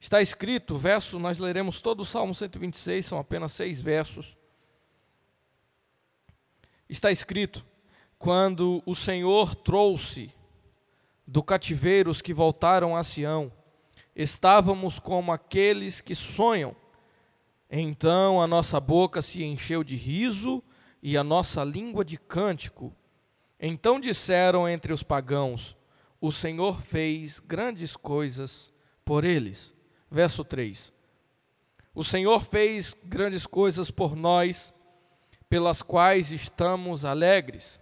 Está escrito, verso, nós leremos todo o Salmo 126, são apenas seis versos. Está escrito: quando o Senhor trouxe do cativeiro os que voltaram a Sião, estávamos como aqueles que sonham. Então a nossa boca se encheu de riso e a nossa língua de cântico. Então disseram entre os pagãos: O Senhor fez grandes coisas por eles. Verso 3: O Senhor fez grandes coisas por nós, pelas quais estamos alegres.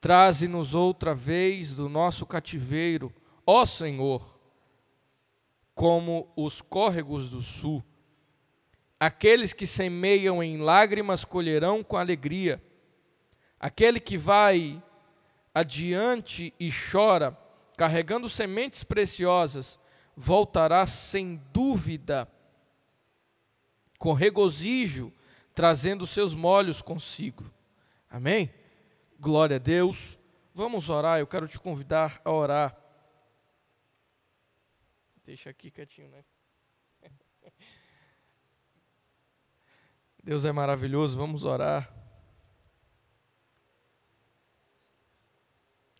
Traze-nos outra vez do nosso cativeiro, ó Senhor, como os córregos do sul. Aqueles que semeiam em lágrimas colherão com alegria. Aquele que vai adiante e chora, carregando sementes preciosas, voltará sem dúvida, com regozijo, trazendo seus molhos consigo. Amém? Glória a Deus. Vamos orar, eu quero te convidar a orar. Deixa aqui quietinho, né? Deus é maravilhoso, vamos orar.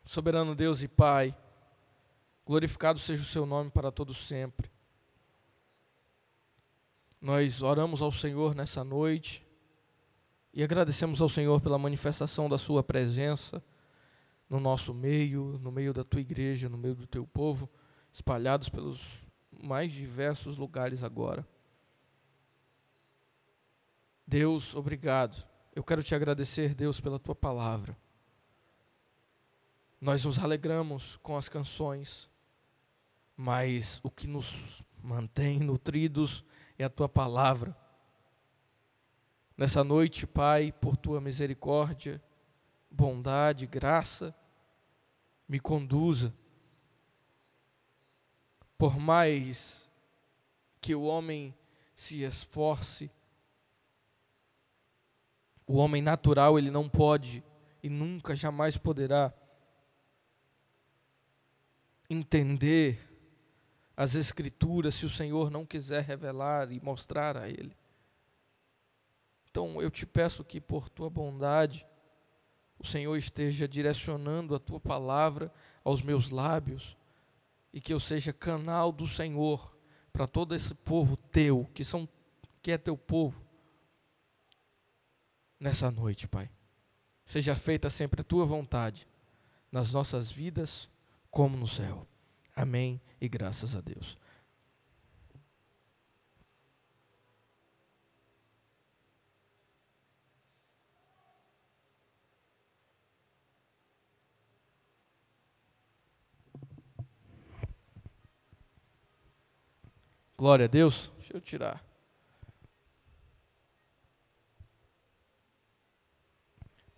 Soberano Deus e Pai, Glorificado seja o seu nome para todo sempre. Nós oramos ao Senhor nessa noite e agradecemos ao Senhor pela manifestação da sua presença no nosso meio, no meio da tua igreja, no meio do teu povo, espalhados pelos mais diversos lugares agora. Deus, obrigado. Eu quero te agradecer, Deus, pela tua palavra. Nós nos alegramos com as canções, mas o que nos mantém nutridos é a tua palavra. Nessa noite, Pai, por tua misericórdia, bondade, graça, me conduza. Por mais que o homem se esforce, o homem natural ele não pode e nunca jamais poderá entender as Escrituras se o Senhor não quiser revelar e mostrar a Ele. Então eu te peço que, por tua bondade, o Senhor esteja direcionando a tua palavra aos meus lábios e que eu seja canal do Senhor para todo esse povo teu, que são que é teu povo nessa noite, Pai. Seja feita sempre a tua vontade nas nossas vidas como no céu. Amém e graças a Deus. Glória a Deus. Deixa eu tirar.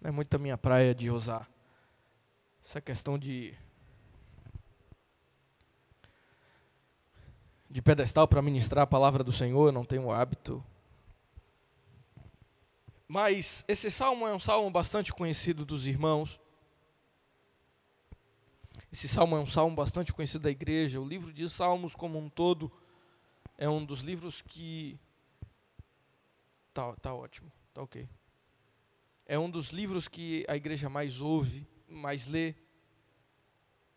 Não é muito a minha praia de usar essa questão de de pedestal para ministrar a palavra do Senhor, eu não tenho o hábito. Mas esse salmo é um salmo bastante conhecido dos irmãos. Esse salmo é um salmo bastante conhecido da igreja. O livro de Salmos, como um todo, é um dos livros que. Tá, tá ótimo, tá ok. É um dos livros que a igreja mais ouve, mais lê,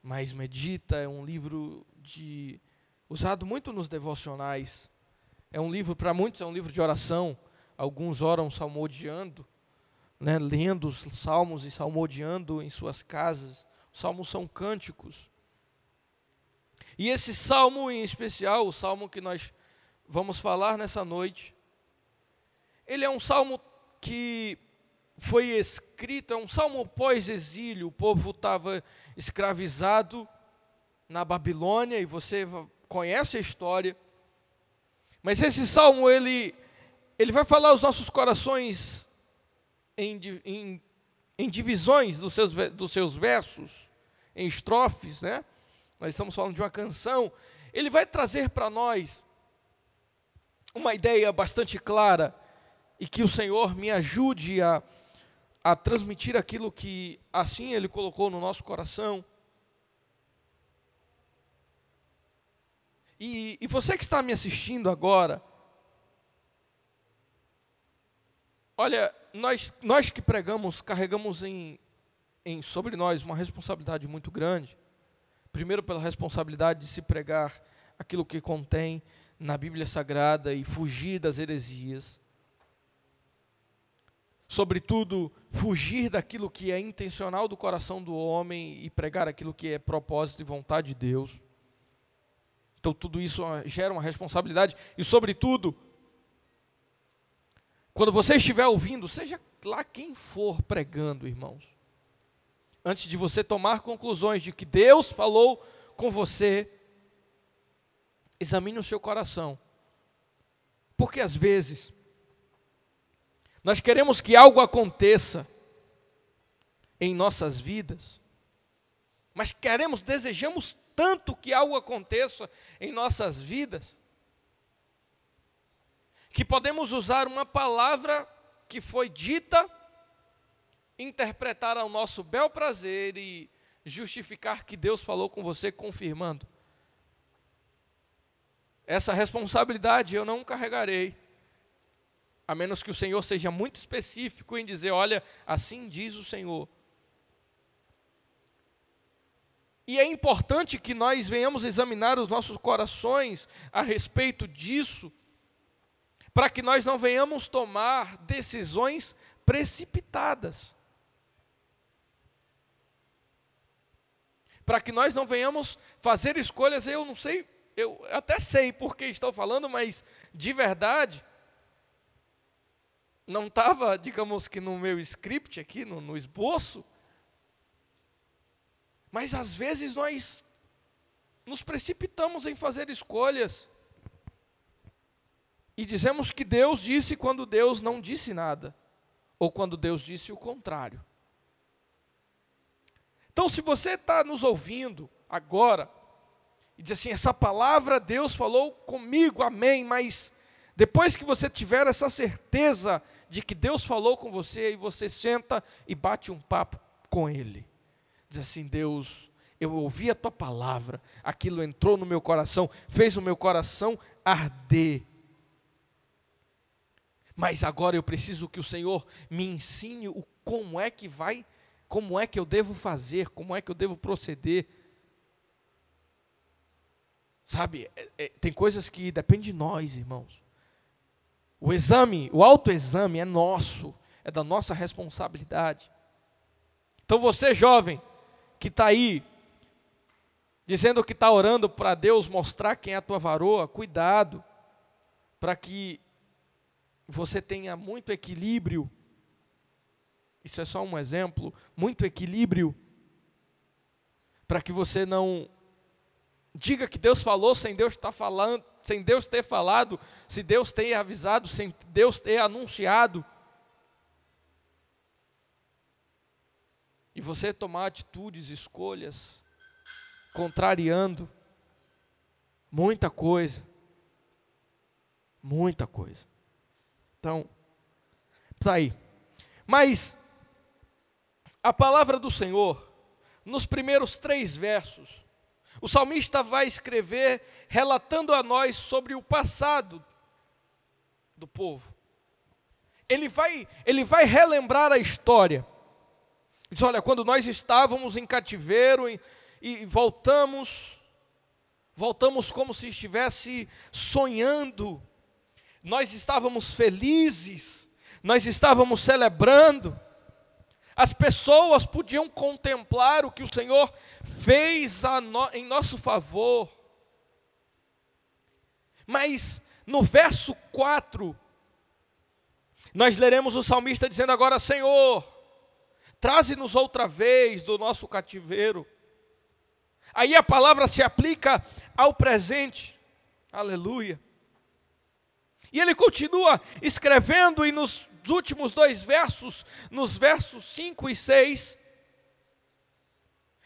mais medita. É um livro de usado muito nos devocionais. É um livro, para muitos, é um livro de oração. Alguns oram salmodiando, né, lendo os salmos e salmodiando em suas casas. Os salmos são cânticos. E esse salmo em especial, o salmo que nós vamos falar nessa noite, ele é um salmo que foi escrito, é um salmo pós-exílio. O povo estava escravizado na Babilônia, e você conhece a história. Mas esse salmo, ele, ele vai falar aos nossos corações em, em, em divisões dos seus, dos seus versos, em estrofes, né? Nós estamos falando de uma canção. Ele vai trazer para nós uma ideia bastante clara e que o Senhor me ajude a, a transmitir aquilo que assim Ele colocou no nosso coração E, e você que está me assistindo agora, olha, nós, nós que pregamos, carregamos em, em, sobre nós uma responsabilidade muito grande. Primeiro, pela responsabilidade de se pregar aquilo que contém na Bíblia Sagrada e fugir das heresias. Sobretudo, fugir daquilo que é intencional do coração do homem e pregar aquilo que é propósito e vontade de Deus. Então, tudo isso gera uma responsabilidade. E, sobretudo, quando você estiver ouvindo, seja lá quem for pregando, irmãos, antes de você tomar conclusões de que Deus falou com você, examine o seu coração. Porque às vezes, nós queremos que algo aconteça em nossas vidas, mas queremos, desejamos tanto que algo aconteça em nossas vidas, que podemos usar uma palavra que foi dita, interpretar ao nosso bel prazer e justificar que Deus falou com você, confirmando. Essa responsabilidade eu não carregarei, a menos que o Senhor seja muito específico em dizer: olha, assim diz o Senhor. E é importante que nós venhamos examinar os nossos corações a respeito disso, para que nós não venhamos tomar decisões precipitadas. Para que nós não venhamos fazer escolhas, eu não sei, eu até sei por que estou falando, mas de verdade, não estava, digamos que no meu script aqui, no, no esboço, mas às vezes nós nos precipitamos em fazer escolhas e dizemos que Deus disse quando Deus não disse nada, ou quando Deus disse o contrário. Então, se você está nos ouvindo agora e diz assim: essa palavra Deus falou comigo, amém, mas depois que você tiver essa certeza de que Deus falou com você, e você senta e bate um papo com Ele. Diz assim: Deus, eu ouvi a tua palavra, aquilo entrou no meu coração, fez o meu coração arder. Mas agora eu preciso que o Senhor me ensine o como é que vai, como é que eu devo fazer, como é que eu devo proceder. Sabe, é, é, tem coisas que dependem de nós, irmãos. O exame, o autoexame é nosso, é da nossa responsabilidade. Então você, jovem, que está aí, dizendo que está orando para Deus mostrar quem é a tua varoa, cuidado, para que você tenha muito equilíbrio. Isso é só um exemplo, muito equilíbrio, para que você não diga que Deus falou sem Deus estar tá falando, sem Deus ter falado, se Deus ter avisado, sem Deus ter anunciado. Você tomar atitudes, escolhas, contrariando muita coisa. Muita coisa. Então, está aí. Mas, a palavra do Senhor, nos primeiros três versos, o salmista vai escrever relatando a nós sobre o passado do povo. Ele vai, ele vai relembrar a história. Diz: olha, quando nós estávamos em cativeiro e, e voltamos, voltamos como se estivesse sonhando, nós estávamos felizes, nós estávamos celebrando, as pessoas podiam contemplar o que o Senhor fez no, em nosso favor. Mas no verso 4, nós leremos o salmista dizendo agora: Senhor, traze-nos outra vez do nosso cativeiro. Aí a palavra se aplica ao presente, aleluia. E ele continua escrevendo, e nos últimos dois versos, nos versos 5 e 6,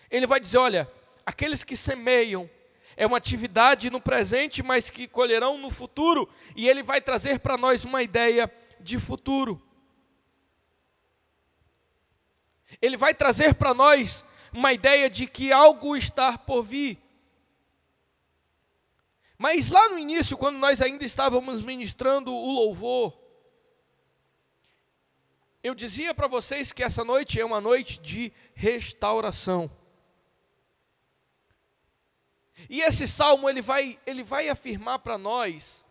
ele vai dizer: olha, aqueles que semeiam, é uma atividade no presente, mas que colherão no futuro, e ele vai trazer para nós uma ideia de futuro. Ele vai trazer para nós uma ideia de que algo está por vir. Mas lá no início, quando nós ainda estávamos ministrando o louvor, eu dizia para vocês que essa noite é uma noite de restauração. E esse salmo ele vai, ele vai afirmar para nós,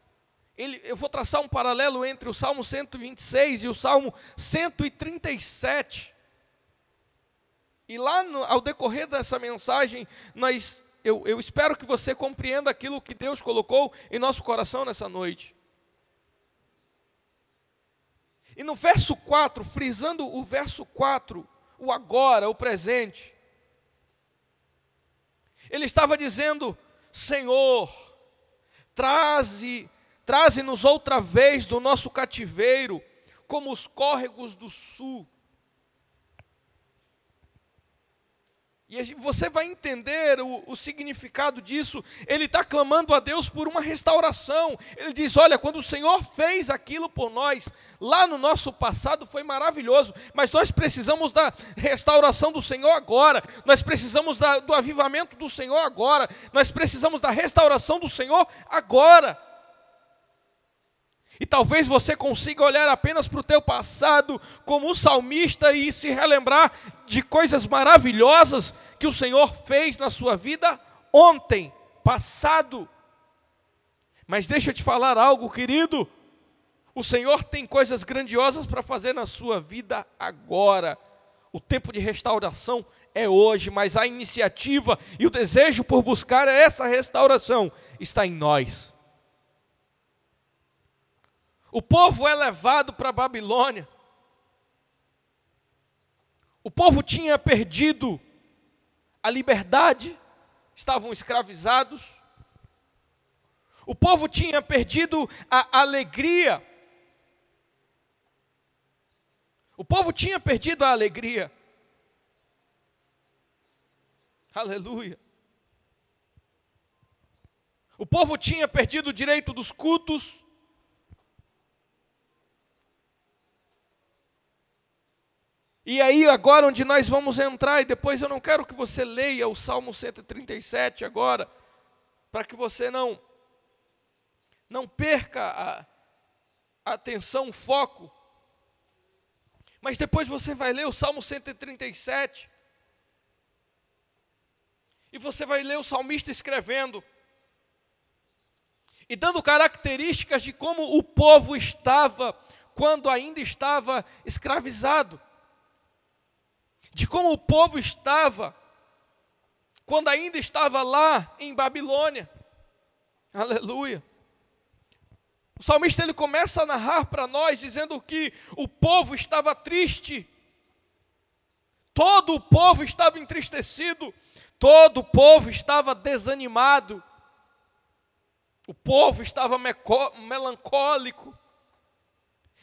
ele, eu vou traçar um paralelo entre o Salmo 126 e o Salmo 137. E lá no, ao decorrer dessa mensagem, nós, eu, eu espero que você compreenda aquilo que Deus colocou em nosso coração nessa noite. E no verso 4, frisando o verso 4, o agora, o presente, ele estava dizendo: Senhor, traze, traze-nos outra vez do nosso cativeiro, como os córregos do sul. E você vai entender o, o significado disso. Ele está clamando a Deus por uma restauração. Ele diz: Olha, quando o Senhor fez aquilo por nós, lá no nosso passado foi maravilhoso, mas nós precisamos da restauração do Senhor agora. Nós precisamos da, do avivamento do Senhor agora. Nós precisamos da restauração do Senhor agora. E talvez você consiga olhar apenas para o teu passado como o salmista e se relembrar de coisas maravilhosas que o Senhor fez na sua vida ontem, passado. Mas deixa eu te falar algo, querido. O Senhor tem coisas grandiosas para fazer na sua vida agora. O tempo de restauração é hoje, mas a iniciativa e o desejo por buscar essa restauração está em nós. O povo é levado para a Babilônia. O povo tinha perdido a liberdade, estavam escravizados. O povo tinha perdido a alegria. O povo tinha perdido a alegria. Aleluia. O povo tinha perdido o direito dos cultos. E aí, agora, onde nós vamos entrar, e depois eu não quero que você leia o Salmo 137 agora, para que você não, não perca a, a atenção, o foco. Mas depois você vai ler o Salmo 137, e você vai ler o salmista escrevendo, e dando características de como o povo estava quando ainda estava escravizado de como o povo estava quando ainda estava lá em Babilônia. Aleluia. O salmista ele começa a narrar para nós dizendo que o povo estava triste. Todo o povo estava entristecido, todo o povo estava desanimado. O povo estava melancólico.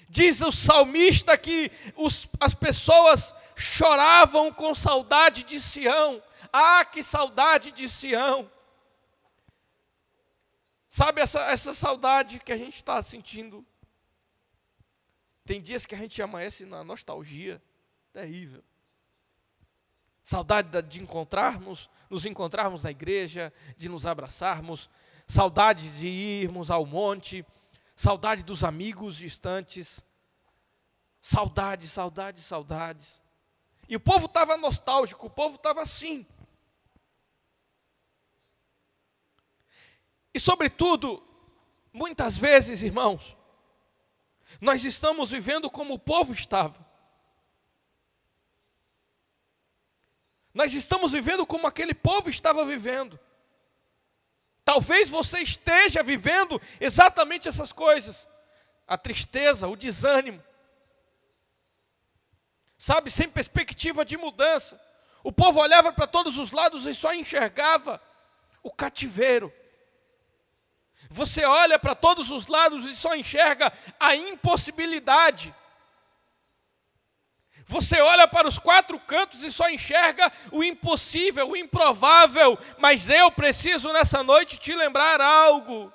Diz o salmista que os, as pessoas choravam com saudade de Sião. Ah, que saudade de Sião! Sabe essa, essa saudade que a gente está sentindo? Tem dias que a gente amanhece na nostalgia terrível. Saudade de encontrarmos, nos encontrarmos na igreja, de nos abraçarmos, saudade de irmos ao monte, saudade dos amigos distantes, saudade, saudade, saudades. E o povo estava nostálgico, o povo estava assim. E, sobretudo, muitas vezes, irmãos, nós estamos vivendo como o povo estava. Nós estamos vivendo como aquele povo estava vivendo. Talvez você esteja vivendo exatamente essas coisas: a tristeza, o desânimo, sabe, sem perspectiva de mudança. O povo olhava para todos os lados e só enxergava o cativeiro. Você olha para todos os lados e só enxerga a impossibilidade. Você olha para os quatro cantos e só enxerga o impossível, o improvável. Mas eu preciso nessa noite te lembrar algo: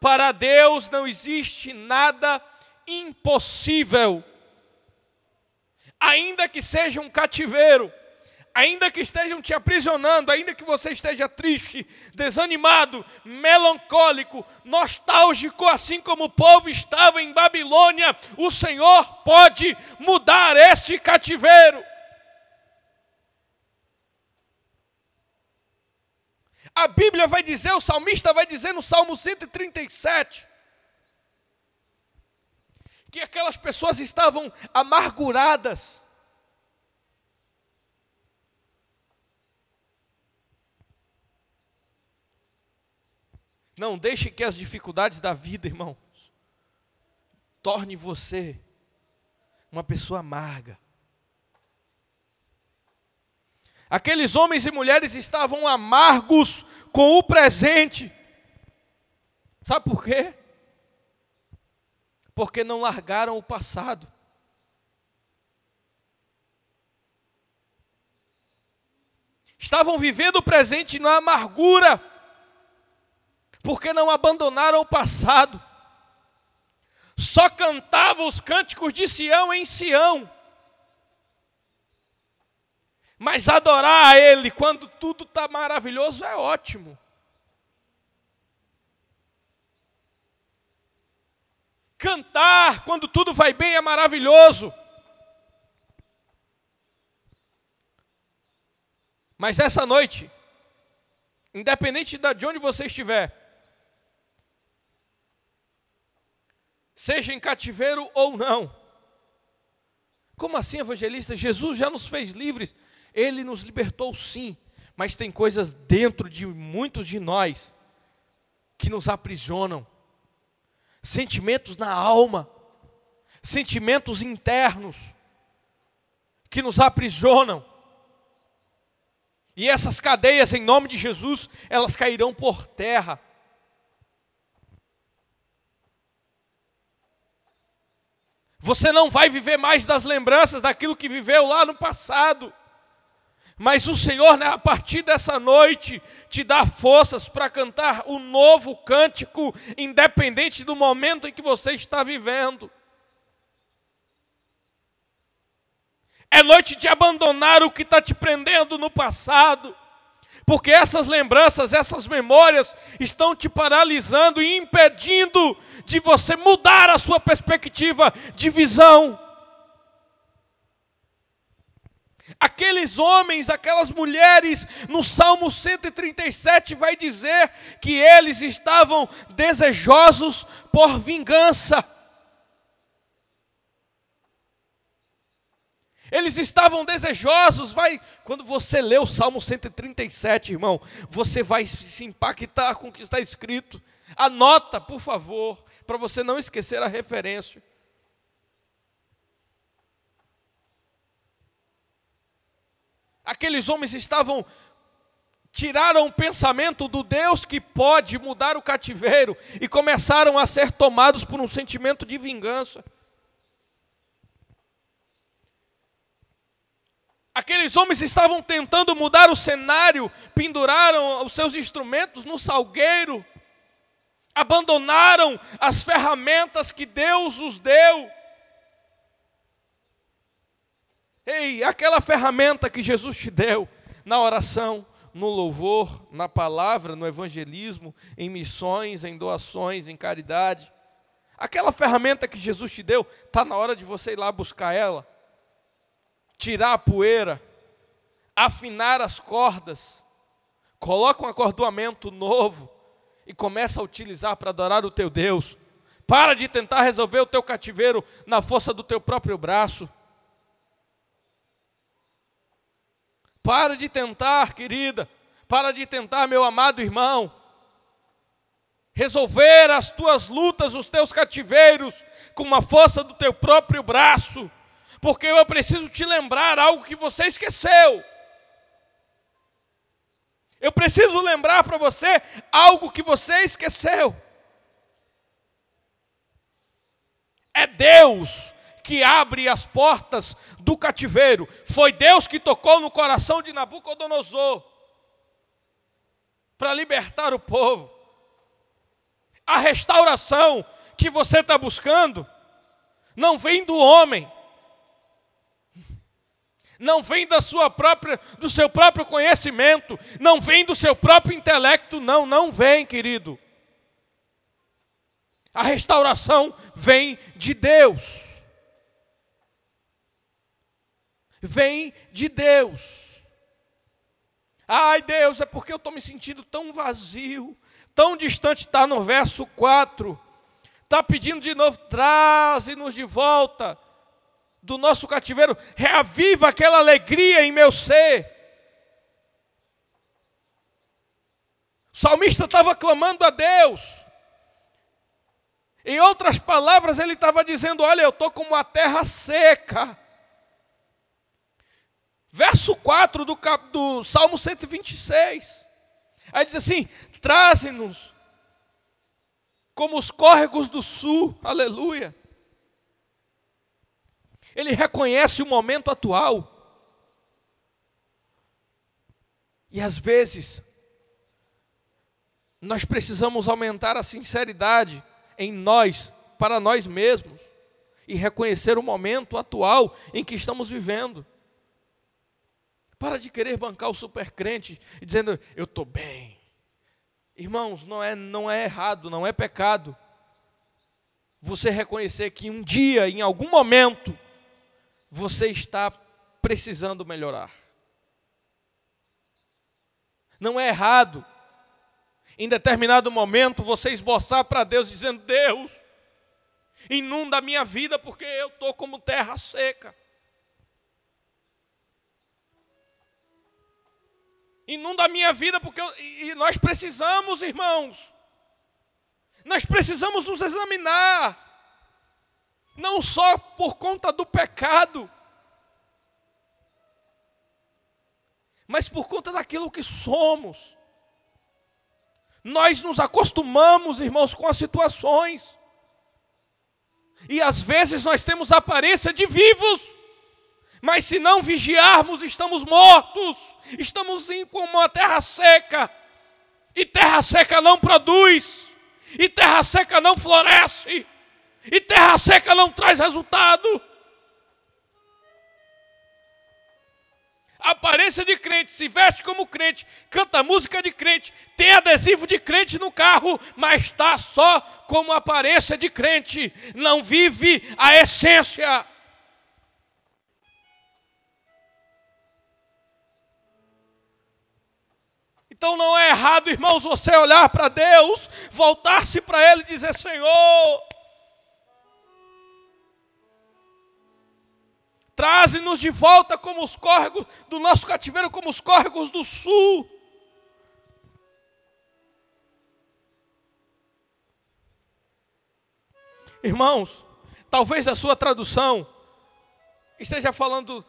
para Deus não existe nada impossível ainda que seja um cativeiro, ainda que estejam te aprisionando, ainda que você esteja triste, desanimado, melancólico, nostálgico, assim como o povo estava em Babilônia, o Senhor pode mudar esse cativeiro. A Bíblia vai dizer, o salmista vai dizer no Salmo 137, que aquelas pessoas estavam amarguradas, Não deixe que as dificuldades da vida, irmãos, torne você uma pessoa amarga. Aqueles homens e mulheres estavam amargos com o presente. Sabe por quê? Porque não largaram o passado. Estavam vivendo o presente na amargura porque não abandonaram o passado, só cantavam os cânticos de Sião em Sião. Mas adorar a Ele quando tudo está maravilhoso é ótimo. Cantar quando tudo vai bem é maravilhoso. Mas essa noite, independente de onde você estiver, seja em cativeiro ou não. Como assim, evangelista? Jesus já nos fez livres, ele nos libertou sim, mas tem coisas dentro de muitos de nós que nos aprisionam. Sentimentos na alma, sentimentos internos que nos aprisionam. E essas cadeias, em nome de Jesus, elas cairão por terra. Você não vai viver mais das lembranças daquilo que viveu lá no passado. Mas o Senhor, né, a partir dessa noite, te dá forças para cantar o um novo cântico, independente do momento em que você está vivendo. É noite de abandonar o que está te prendendo no passado porque essas lembranças, essas memórias estão te paralisando e impedindo de você mudar a sua perspectiva de visão. Aqueles homens, aquelas mulheres, no Salmo 137 vai dizer que eles estavam desejosos por vingança. Eles estavam desejosos, vai, quando você lê o Salmo 137, irmão, você vai se impactar com o que está escrito. Anota, por favor, para você não esquecer a referência. Aqueles homens estavam tiraram o pensamento do Deus que pode mudar o cativeiro e começaram a ser tomados por um sentimento de vingança. Aqueles homens estavam tentando mudar o cenário, penduraram os seus instrumentos no salgueiro, abandonaram as ferramentas que Deus os deu. Ei, aquela ferramenta que Jesus te deu na oração, no louvor, na palavra, no evangelismo, em missões, em doações, em caridade. Aquela ferramenta que Jesus te deu, está na hora de você ir lá buscar ela tirar a poeira, afinar as cordas, coloca um acordoamento novo e começa a utilizar para adorar o teu Deus. Para de tentar resolver o teu cativeiro na força do teu próprio braço. Para de tentar, querida, para de tentar, meu amado irmão, resolver as tuas lutas, os teus cativeiros, com a força do teu próprio braço porque eu preciso te lembrar algo que você esqueceu. Eu preciso lembrar para você algo que você esqueceu. É Deus que abre as portas do cativeiro. Foi Deus que tocou no coração de Nabucodonosor para libertar o povo. A restauração que você está buscando não vem do homem, não vem da sua própria, do seu próprio conhecimento, não vem do seu próprio intelecto, não, não vem, querido. A restauração vem de Deus. Vem de Deus. Ai, Deus, é porque eu estou me sentindo tão vazio, tão distante, está no verso 4. Está pedindo de novo, traze-nos de volta do nosso cativeiro, reaviva aquela alegria em meu ser. O salmista estava clamando a Deus. Em outras palavras, ele estava dizendo: Olha, eu estou como uma terra seca. Verso 4 do, do Salmo 126. Aí diz assim: Traze-nos como os córregos do sul, aleluia. Ele reconhece o momento atual. E às vezes, nós precisamos aumentar a sinceridade em nós, para nós mesmos, e reconhecer o momento atual em que estamos vivendo. Para de querer bancar o supercrente e dizendo, eu estou bem. Irmãos, não é, não é errado, não é pecado você reconhecer que um dia, em algum momento, você está precisando melhorar. Não é errado, em determinado momento, você esboçar para Deus dizendo: Deus, inunda a minha vida porque eu estou como terra seca. Inunda a minha vida porque eu, e nós precisamos, irmãos. Nós precisamos nos examinar não só por conta do pecado, mas por conta daquilo que somos. Nós nos acostumamos, irmãos, com as situações, e às vezes nós temos aparência de vivos, mas se não vigiarmos, estamos mortos, estamos em como uma terra seca, e terra seca não produz, e terra seca não floresce. E terra seca não traz resultado. aparência de crente, se veste como crente, canta música de crente, tem adesivo de crente no carro, mas está só como aparência de crente, não vive a essência. Então não é errado, irmãos, você olhar para Deus, voltar-se para Ele e dizer: Senhor, Traze-nos de volta como os córregos do nosso cativeiro, como os córregos do sul. Irmãos, talvez a sua tradução esteja falando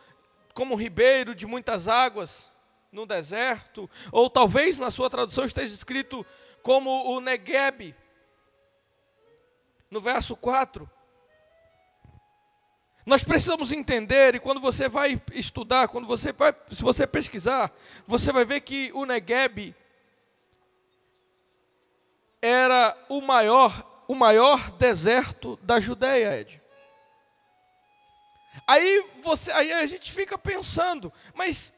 como ribeiro de muitas águas no deserto, ou talvez na sua tradução esteja escrito como o Negueb, no verso 4. Nós precisamos entender, e quando você vai estudar, quando você vai, se você pesquisar, você vai ver que o Negueb era o maior, o maior deserto da Judéia, Ed. Aí, você, aí a gente fica pensando, mas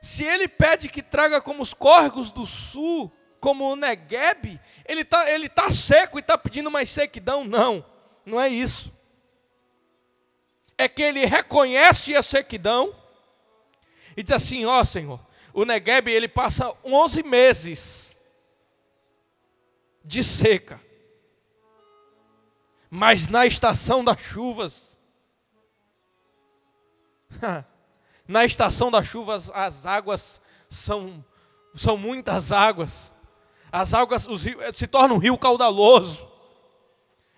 se ele pede que traga como os córregos do sul, como o Negueb, ele está ele tá seco e está pedindo mais sequidão? Não, não é isso é que ele reconhece a sequidão e diz assim: Ó oh, Senhor, o Negueb ele passa 11 meses de seca, mas na estação das chuvas, na estação das chuvas as águas são, são muitas águas, as águas os rios, se tornam um rio caudaloso.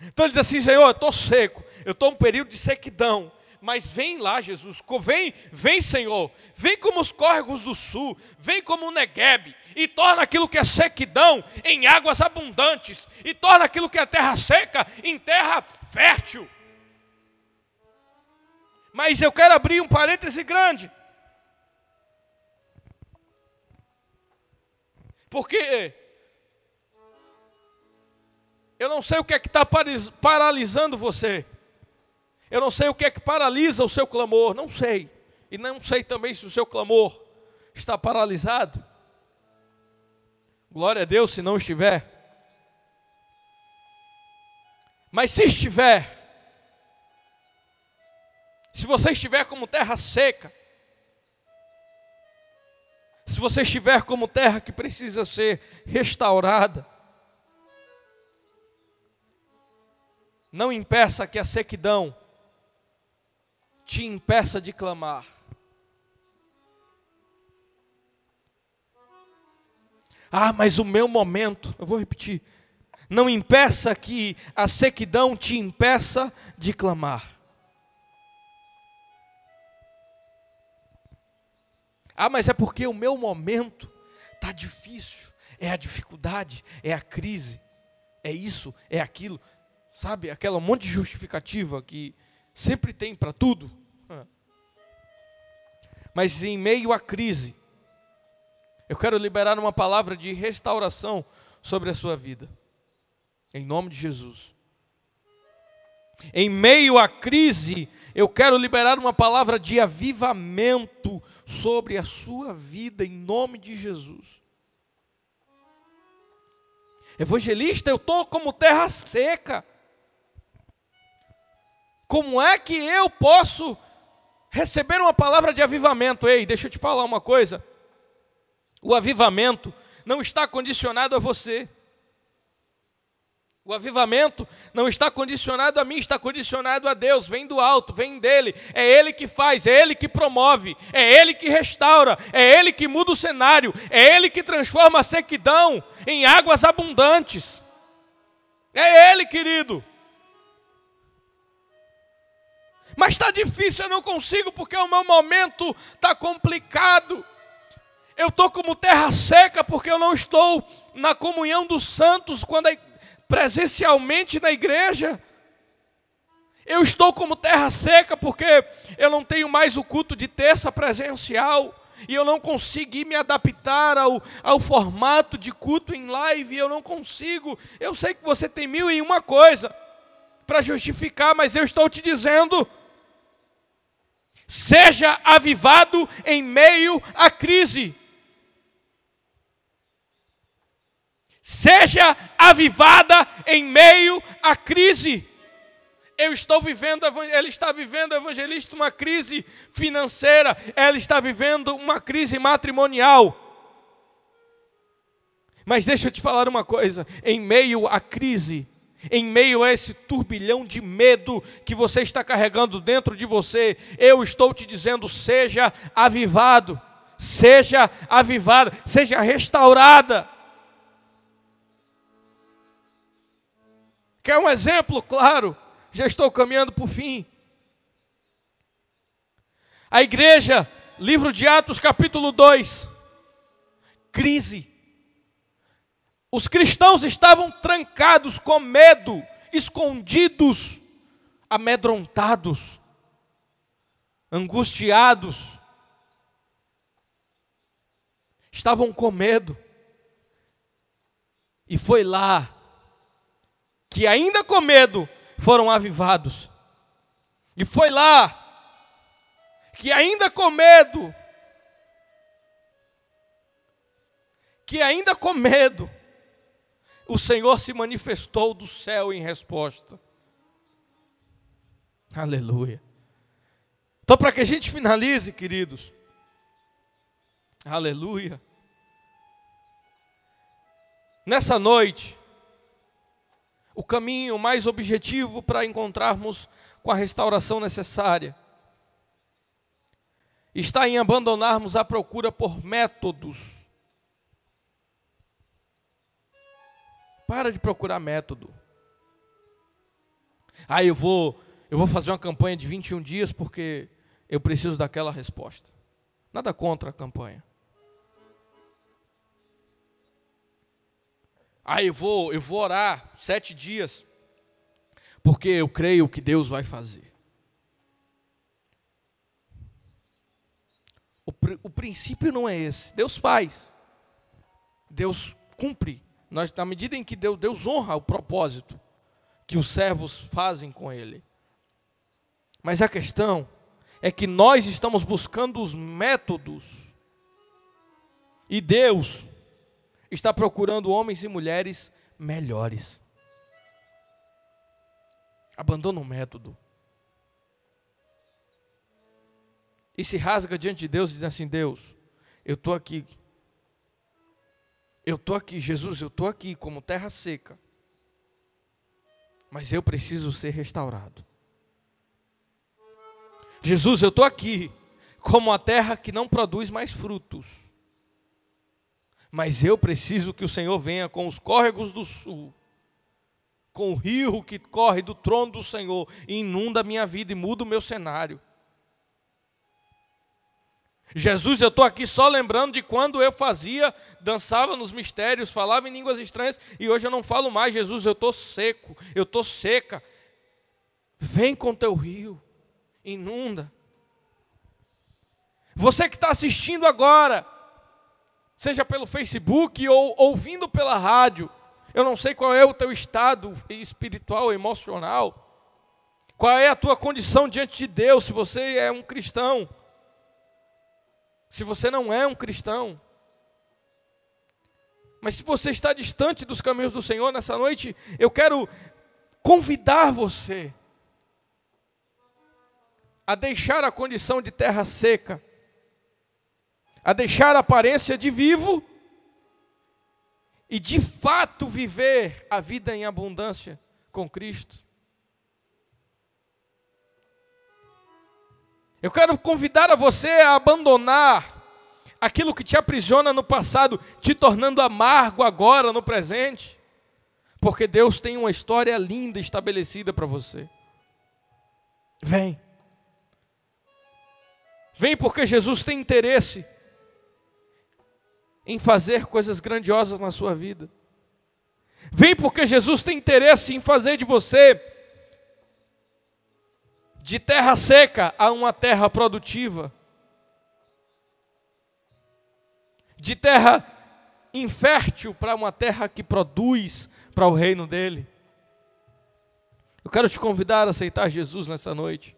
Então ele diz assim: Senhor, eu estou seco, eu estou em um período de sequidão, mas vem lá, Jesus, vem, vem, Senhor, vem como os córregos do sul, vem como o Negueb, e torna aquilo que é sequidão em águas abundantes, e torna aquilo que é terra seca em terra fértil. Mas eu quero abrir um parêntese grande. Porque eu não sei o que é que está paralisando você. Eu não sei o que é que paralisa o seu clamor, não sei. E não sei também se o seu clamor está paralisado. Glória a Deus se não estiver. Mas se estiver, se você estiver como terra seca, se você estiver como terra que precisa ser restaurada, não impeça que a sequidão te impeça de clamar. Ah, mas o meu momento, eu vou repetir, não impeça que a sequidão te impeça de clamar. Ah, mas é porque o meu momento está difícil, é a dificuldade, é a crise, é isso, é aquilo, sabe? Aquela monte de justificativa que sempre tem para tudo. Mas em meio à crise, eu quero liberar uma palavra de restauração sobre a sua vida, em nome de Jesus. Em meio à crise, eu quero liberar uma palavra de avivamento sobre a sua vida, em nome de Jesus. Evangelista, eu estou como terra seca. Como é que eu posso receber uma palavra de avivamento? Ei, deixa eu te falar uma coisa. O avivamento não está condicionado a você. O avivamento não está condicionado a mim, está condicionado a Deus, vem do alto, vem dele. É ele que faz, é ele que promove, é ele que restaura, é ele que muda o cenário, é ele que transforma a sequidão em águas abundantes. É ele, querido. Mas está difícil, eu não consigo porque o meu momento está complicado. Eu estou como terra seca porque eu não estou na comunhão dos santos quando a presencialmente na igreja. Eu estou como terra seca porque eu não tenho mais o culto de terça presencial e eu não consegui me adaptar ao, ao formato de culto em live, eu não consigo. Eu sei que você tem mil e uma coisa para justificar, mas eu estou te dizendo: seja avivado em meio à crise. seja avivada em meio à crise. Eu estou vivendo, ele está vivendo, evangelista, uma crise financeira, ela está vivendo uma crise matrimonial. Mas deixa eu te falar uma coisa: em meio à crise, em meio a esse turbilhão de medo que você está carregando dentro de você, eu estou te dizendo: seja avivado, seja avivada, seja restaurada. Quer um exemplo claro? Já estou caminhando para o fim. A igreja, livro de Atos, capítulo 2. Crise. Os cristãos estavam trancados com medo, escondidos, amedrontados, angustiados. Estavam com medo. E foi lá que ainda com medo foram avivados. E foi lá que ainda com medo, que ainda com medo, o Senhor se manifestou do céu em resposta. Aleluia. Então, para que a gente finalize, queridos, aleluia. Nessa noite, o caminho mais objetivo para encontrarmos com a restauração necessária. Está em abandonarmos a procura por métodos. Para de procurar método. Ah, eu vou, eu vou fazer uma campanha de 21 dias porque eu preciso daquela resposta. Nada contra a campanha. Ah, eu vou, eu vou orar sete dias, porque eu creio que Deus vai fazer. O, o princípio não é esse. Deus faz. Deus cumpre. Nós, na medida em que Deus, Deus honra o propósito que os servos fazem com Ele. Mas a questão é que nós estamos buscando os métodos e Deus está procurando homens e mulheres melhores. Abandona o método. E se rasga diante de Deus e diz assim: Deus, eu estou aqui. Eu estou aqui, Jesus, eu estou aqui como terra seca. Mas eu preciso ser restaurado. Jesus, eu estou aqui como a terra que não produz mais frutos. Mas eu preciso que o Senhor venha com os córregos do sul, com o rio que corre do trono do Senhor e inunda a minha vida e muda o meu cenário. Jesus, eu estou aqui só lembrando de quando eu fazia, dançava nos mistérios, falava em línguas estranhas e hoje eu não falo mais. Jesus, eu estou seco, eu estou seca. Vem com teu rio inunda. Você que está assistindo agora, seja pelo Facebook ou ouvindo pela rádio, eu não sei qual é o teu estado espiritual, emocional, qual é a tua condição diante de Deus, se você é um cristão, se você não é um cristão. Mas se você está distante dos caminhos do Senhor nessa noite, eu quero convidar você a deixar a condição de terra seca, a deixar a aparência de vivo e de fato viver a vida em abundância com Cristo. Eu quero convidar a você a abandonar aquilo que te aprisiona no passado, te tornando amargo agora no presente, porque Deus tem uma história linda estabelecida para você. Vem. Vem porque Jesus tem interesse em fazer coisas grandiosas na sua vida. Vem porque Jesus tem interesse em fazer de você de terra seca a uma terra produtiva. De terra infértil para uma terra que produz para o reino dele. Eu quero te convidar a aceitar Jesus nessa noite.